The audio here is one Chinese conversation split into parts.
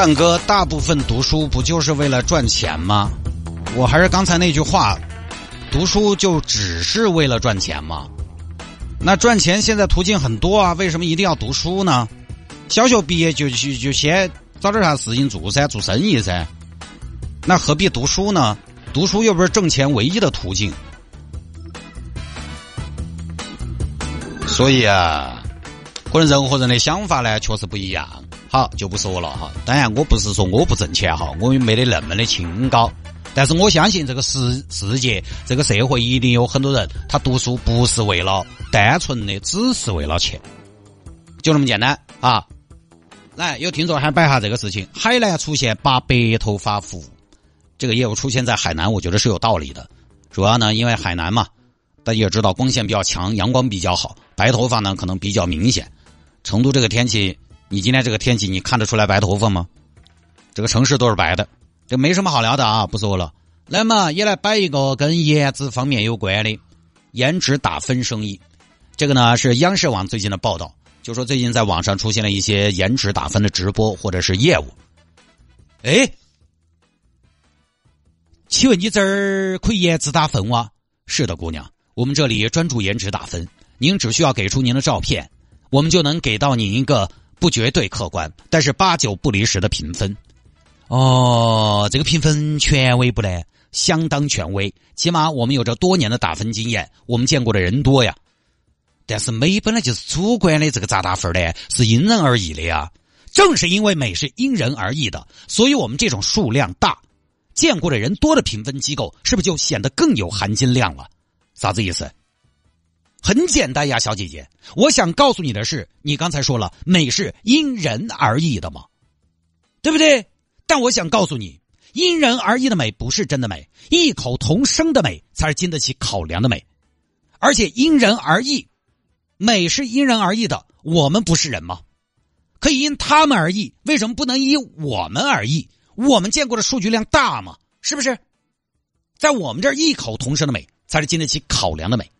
探哥，大部分读书不就是为了赚钱吗？我还是刚才那句话，读书就只是为了赚钱吗？那赚钱现在途径很多啊，为什么一定要读书呢？小学毕业就就就先找点啥事情做噻，做生意噻。那何必读书呢？读书又不是挣钱唯一的途径。所以啊，可能人和人的想法呢，确实不一样。好，就不说了哈。当然，我不是说我不挣钱哈，我也没得那么的清高。但是我相信这个世世界，这个社会一定有很多人，他读书不是为了单纯的，只是为了钱，就那么简单啊。来，有听众还摆下这个事情：海南出现拔白头发服务，这个业务出现在海南，我觉得是有道理的。主要呢，因为海南嘛，大家也知道光线比较强，阳光比较好，白头发呢可能比较明显。成都这个天气。你今天这个天气，你看得出来白头发吗？这个城市都是白的，这没什么好聊的啊，不说了。那么也来摆一个跟颜值方面有关的颜值打分生意。这个呢是央视网最近的报道，就说最近在网上出现了一些颜值打分的直播或者是业务。哎，请问你这儿可以颜值打分哇？是的，姑娘，我们这里专注颜值打分，您只需要给出您的照片，我们就能给到您一个。不绝对客观，但是八九不离十的评分。哦，这个评分权威不呢？相当权威，起码我们有着多年的打分经验，我们见过的人多呀。但是美本来就是主观的，这个咋打分呢？是因人而异的呀。正是因为美是因人而异的，所以我们这种数量大、见过的人多的评分机构，是不是就显得更有含金量了？啥子意思？很简单呀，小姐姐，我想告诉你的是，你刚才说了美是因人而异的嘛，对不对？但我想告诉你，因人而异的美不是真的美，异口同声的美才是经得起考量的美。而且因人而异，美是因人而异的，我们不是人吗？可以因他们而异，为什么不能因我们而异？我们见过的数据量大吗？是不是？在我们这儿，异口同声的美才是经得起考量的美。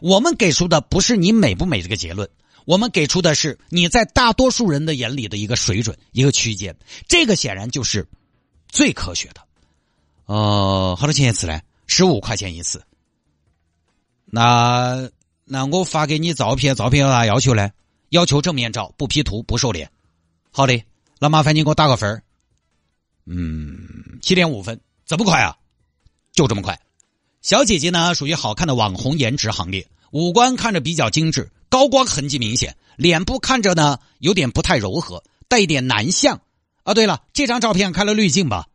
我们给出的不是你美不美这个结论，我们给出的是你在大多数人的眼里的一个水准、一个区间，这个显然就是最科学的。呃，好多钱一次呢？十五块钱一次。那那我发给你照片，照片有啥要求呢？要求正面照，不 P 图，不瘦脸。好的，那麻烦你给我打个分嗯，七点五分，这么快啊？就这么快。小姐姐呢，属于好看的网红颜值行列，五官看着比较精致，高光痕迹明显，脸部看着呢有点不太柔和，带一点男相。啊，对了，这张照片开了滤镜吧？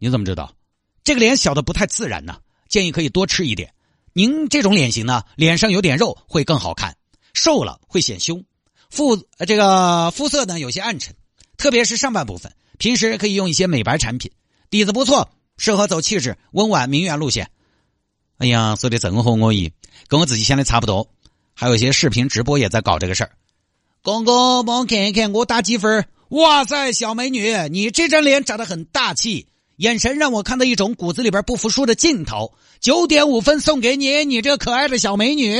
你怎么知道？这个脸小的不太自然呢，建议可以多吃一点。您这种脸型呢，脸上有点肉会更好看，瘦了会显凶。肤这个肤色呢有些暗沉，特别是上半部分，平时可以用一些美白产品，底子不错，适合走气质温婉名媛路线。哎呀，说的正合我意，跟我自己想的差不多。还有一些视频直播也在搞这个事儿。哥哥，帮我看一看，我打几分？哇塞，小美女，你这张脸长得很大气，眼神让我看到一种骨子里边不服输的劲头。九点五分送给你，你这个可爱的小美女。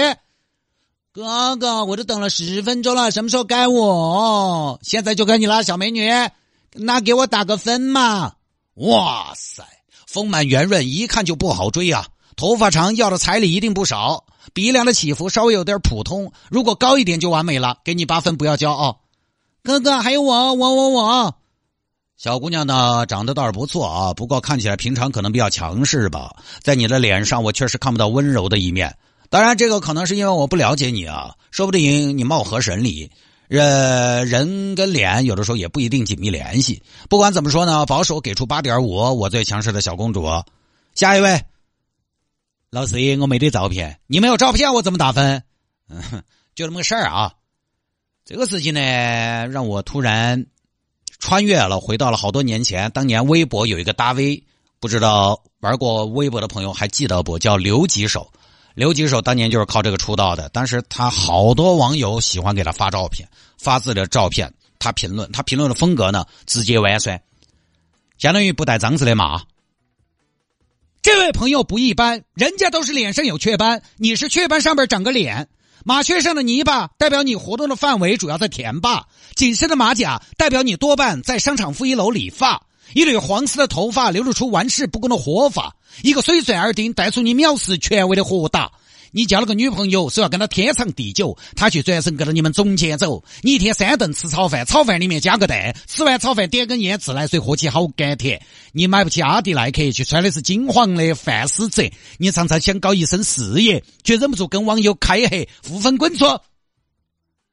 哥哥，我都等了十分钟了，什么时候该我？现在就该你了，小美女，那给我打个分嘛。哇塞，丰满圆润，一看就不好追啊。头发长要的彩礼一定不少，鼻梁的起伏稍微有点普通，如果高一点就完美了。给你八分，不要骄傲。哥哥，还有我，我我我。小姑娘呢，长得倒是不错啊，不过看起来平常可能比较强势吧。在你的脸上，我确实看不到温柔的一面。当然，这个可能是因为我不了解你啊，说不定你貌合神离。人人跟脸有的时候也不一定紧密联系。不管怎么说呢，保守给出八点五，我最强势的小公主。下一位。老师，我没得照片，你没有照片，我怎么打分？嗯，就这么个事儿啊。这个事情呢，让我突然穿越了，回到了好多年前。当年微博有一个大 V，不知道玩过微博的朋友还记得不？叫刘吉手。刘吉手当年就是靠这个出道的。当时他好多网友喜欢给他发照片，发自己的照片，他评论，他评论的风格呢，直接弯酸，相当于不带脏字的骂。这位朋友不一般，人家都是脸上有雀斑，你是雀斑上面长个脸。麻雀上的泥巴代表你活动的范围主要在田坝，紧身的马甲代表你多半在商场负一楼理发。一缕黄色的头发流露出玩世不恭的活法，一个碎嘴耳钉带出你藐视权威的豁达。你交了个女朋友，说要跟她天长地久，她却转身跟着你们总监走。你一天三顿吃炒饭，炒饭里面加个蛋，吃完炒饭点根烟，自来水喝起好甘甜。你买不起阿迪耐克，却穿的是金黄的范思哲。你常常想搞一身事业，却忍不住跟网友开黑，负分滚出，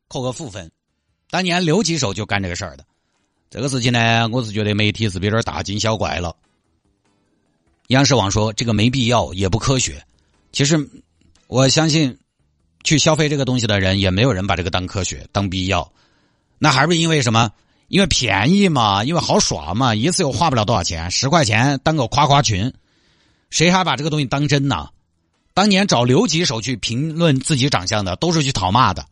扣个负分。当年刘几手就干这个事儿的，这个事情呢，我是觉得媒体是不是有点大惊小怪了？央视网说这个没必要，也不科学。其实。我相信，去消费这个东西的人也没有人把这个当科学、当必要。那还不是因为什么？因为便宜嘛，因为好耍嘛，一次又花不了多少钱，十块钱当个夸夸群，谁还把这个东西当真呢？当年找刘吉手去评论自己长相的，都是去讨骂的。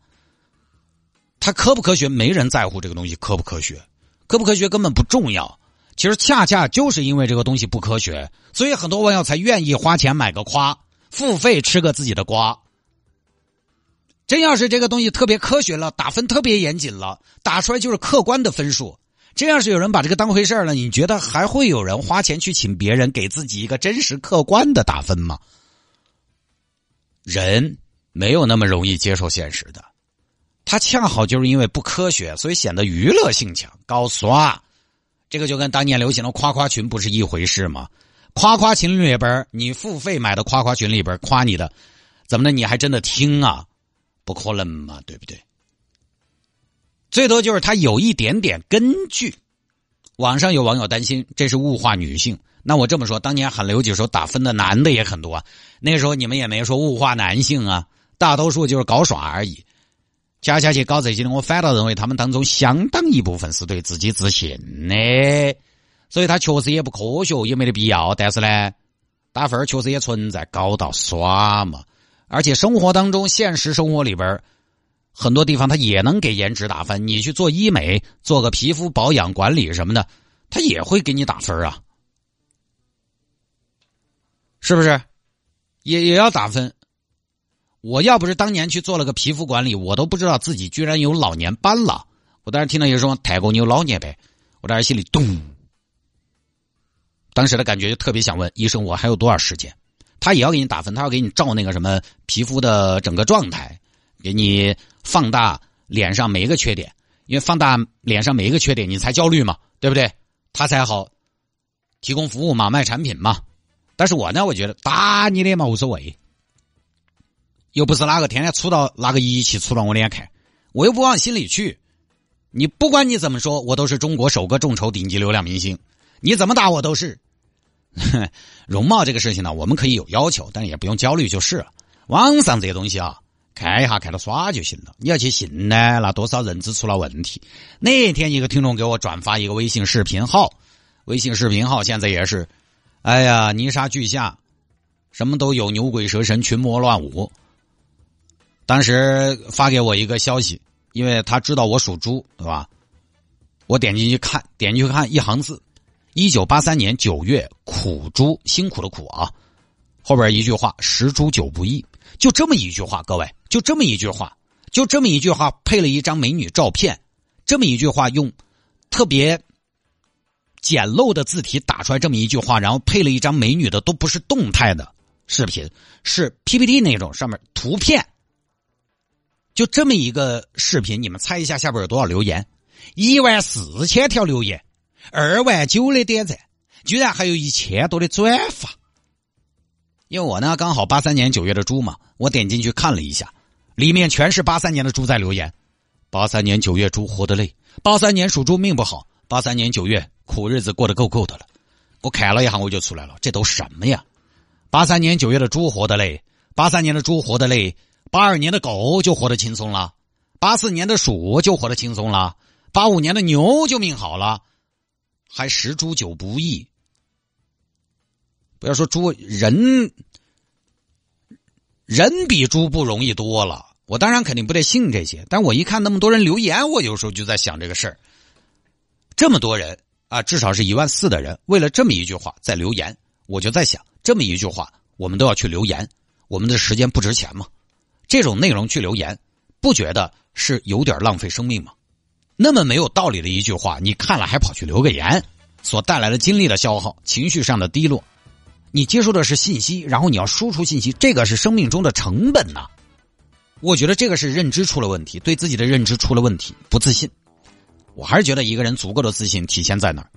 他科不科学？没人在乎这个东西科不科学，科不科学根本不重要。其实恰恰就是因为这个东西不科学，所以很多网友才愿意花钱买个夸。付费吃个自己的瓜，真要是这个东西特别科学了，打分特别严谨了，打出来就是客观的分数。真要是有人把这个当回事了，你觉得还会有人花钱去请别人给自己一个真实客观的打分吗？人没有那么容易接受现实的，他恰好就是因为不科学，所以显得娱乐性强、高刷。这个就跟当年流行的夸夸群不是一回事吗？夸夸群里边你付费买的夸夸群里边夸你的，怎么的？你还真的听啊？不可能嘛，对不对？最多就是他有一点点根据。网上有网友担心这是物化女性，那我这么说，当年喊刘几手打分的男的也很多啊。那时候你们也没说物化男性啊，大多数就是搞耍而已。恰恰去搞这些，我反倒认为他们当中相当一部分是对自己自信的。所以他确实也不科学，也没得必要。但是呢，打分确实也存在高到耍嘛。而且生活当中，现实生活里边很多地方他也能给颜值打分。你去做医美，做个皮肤保养管理什么的，他也会给你打分啊，是不是？也也要打分。我要不是当年去做了个皮肤管理，我都不知道自己居然有老年斑了。我当时听到有人说泰国你有老年斑，我当时心里咚。当时的感觉就特别想问医生：“我还有多少时间？”他也要给你打分，他要给你照那个什么皮肤的整个状态，给你放大脸上每一个缺点，因为放大脸上每一个缺点，你才焦虑嘛，对不对？他才好提供服务嘛，卖产品嘛。但是我呢，我觉得打你脸嘛无所谓，又不是哪个天天杵到哪个仪器杵到我脸看，我又不往心里去。你不管你怎么说，我都是中国首个众筹顶级流量明星。你怎么打我都是，容貌这个事情呢，我们可以有要求，但也不用焦虑就是了。网上这些东西啊，看一下看到耍就行了。你要去信呢，那多少认知出了问题。那天一个听众给我转发一个微信视频号，微信视频号现在也是，哎呀泥沙俱下，什么都有，牛鬼蛇神，群魔乱舞。当时发给我一个消息，因为他知道我属猪，对吧？我点进去看，点进去看一行字。一九八三年九月，苦猪辛苦的苦啊，后边一句话“十猪九不易”，就这么一句话，各位，就这么一句话，就这么一句话，配了一张美女照片，这么一句话，用特别简陋的字体打出来这么一句话，然后配了一张美女的都不是动态的视频，是 PPT 那种上面图片，就这么一个视频，你们猜一下下边有多少留言？一万四千条留言。二万九的点赞，居然还有一千多的转发。因为我呢刚好八三年九月的猪嘛，我点进去看了一下，里面全是八三年的猪在留言。八三年九月猪活得累，八三年属猪命不好，八三年九月苦日子过得够够的了。我看了一下我就出来了，这都什么呀？八三年九月的猪活得累，八三年的猪活得累，八二年的狗就活得轻松了，八四年的鼠就活得轻松了，八五年的牛就命好了。还十猪九不易。不要说猪，人人比猪不容易多了。我当然肯定不得信这些，但我一看那么多人留言，我有时候就在想这个事儿。这么多人啊，至少是一万四的人，为了这么一句话在留言，我就在想，这么一句话，我们都要去留言，我们的时间不值钱吗？这种内容去留言，不觉得是有点浪费生命吗？那么没有道理的一句话，你看了还跑去留个言，所带来的精力的消耗、情绪上的低落，你接受的是信息，然后你要输出信息，这个是生命中的成本呐。我觉得这个是认知出了问题，对自己的认知出了问题，不自信。我还是觉得一个人足够的自信体现在哪儿？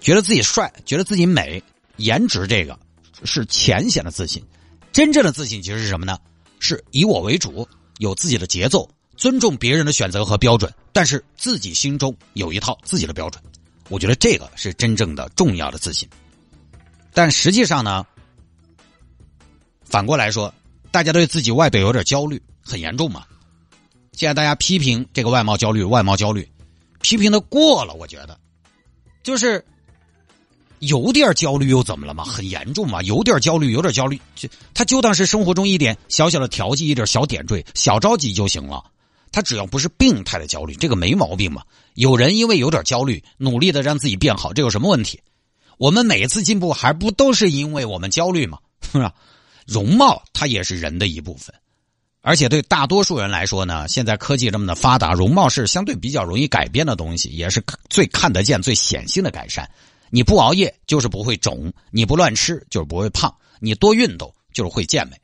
觉得自己帅，觉得自己美，颜值这个是浅显的自信。真正的自信其实是什么呢？是以我为主，有自己的节奏，尊重别人的选择和标准，但是自己心中有一套自己的标准。我觉得这个是真正的重要的自信。但实际上呢，反过来说，大家对自己外表有点焦虑，很严重嘛。现在大家批评这个外貌焦虑，外貌焦虑。批评的过了，我觉得，就是有点焦虑又怎么了嘛？很严重嘛？有点焦虑，有点焦虑，就他就当是生活中一点小小的调剂，一点小点缀、小着急就行了。他只要不是病态的焦虑，这个没毛病嘛。有人因为有点焦虑，努力的让自己变好，这有什么问题？我们每一次进步还不都是因为我们焦虑吗？是吧？容貌它也是人的一部分。而且对大多数人来说呢，现在科技这么的发达，容貌是相对比较容易改变的东西，也是最看得见、最显性的改善。你不熬夜就是不会肿，你不乱吃就是不会胖，你多运动就是会健美，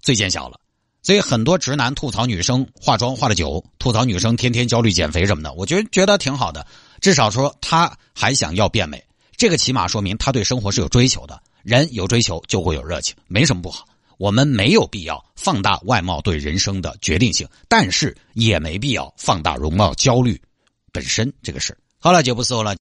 最见效了。所以很多直男吐槽女生化妆化的久，吐槽女生天天焦虑减肥什么的，我觉得觉得挺好的，至少说他还想要变美，这个起码说明他对生活是有追求的。人有追求就会有热情，没什么不好。我们没有必要放大外貌对人生的决定性，但是也没必要放大容貌焦虑本身这个事好了，就不说了。